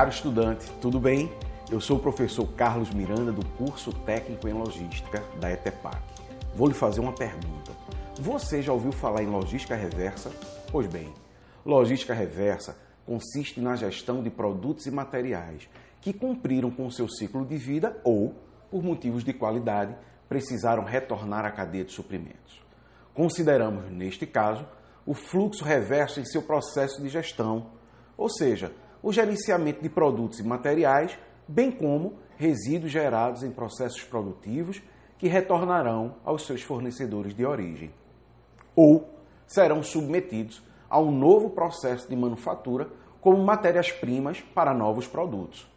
Caro estudante, tudo bem? Eu sou o professor Carlos Miranda do curso técnico em logística da ETEPAC. Vou lhe fazer uma pergunta. Você já ouviu falar em logística reversa? Pois bem, logística reversa consiste na gestão de produtos e materiais que cumpriram com seu ciclo de vida ou, por motivos de qualidade, precisaram retornar à cadeia de suprimentos. Consideramos, neste caso, o fluxo reverso em seu processo de gestão, ou seja, o gerenciamento de produtos e materiais, bem como resíduos gerados em processos produtivos que retornarão aos seus fornecedores de origem, ou serão submetidos a um novo processo de manufatura como matérias-primas para novos produtos.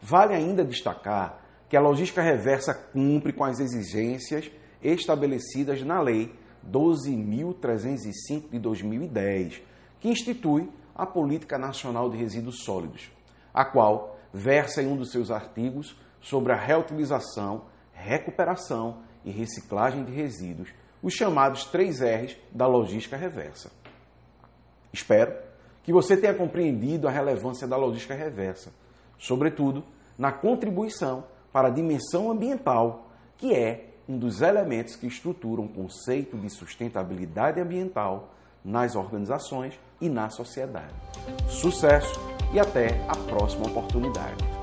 Vale ainda destacar que a logística reversa cumpre com as exigências estabelecidas na Lei 12.305 de 2010, que institui a Política Nacional de Resíduos Sólidos, a qual versa em um dos seus artigos sobre a reutilização, recuperação e reciclagem de resíduos, os chamados 3 R's da logística reversa. Espero que você tenha compreendido a relevância da logística reversa, sobretudo na contribuição para a dimensão ambiental, que é um dos elementos que estruturam o conceito de sustentabilidade ambiental nas organizações e na sociedade. Sucesso e até a próxima oportunidade.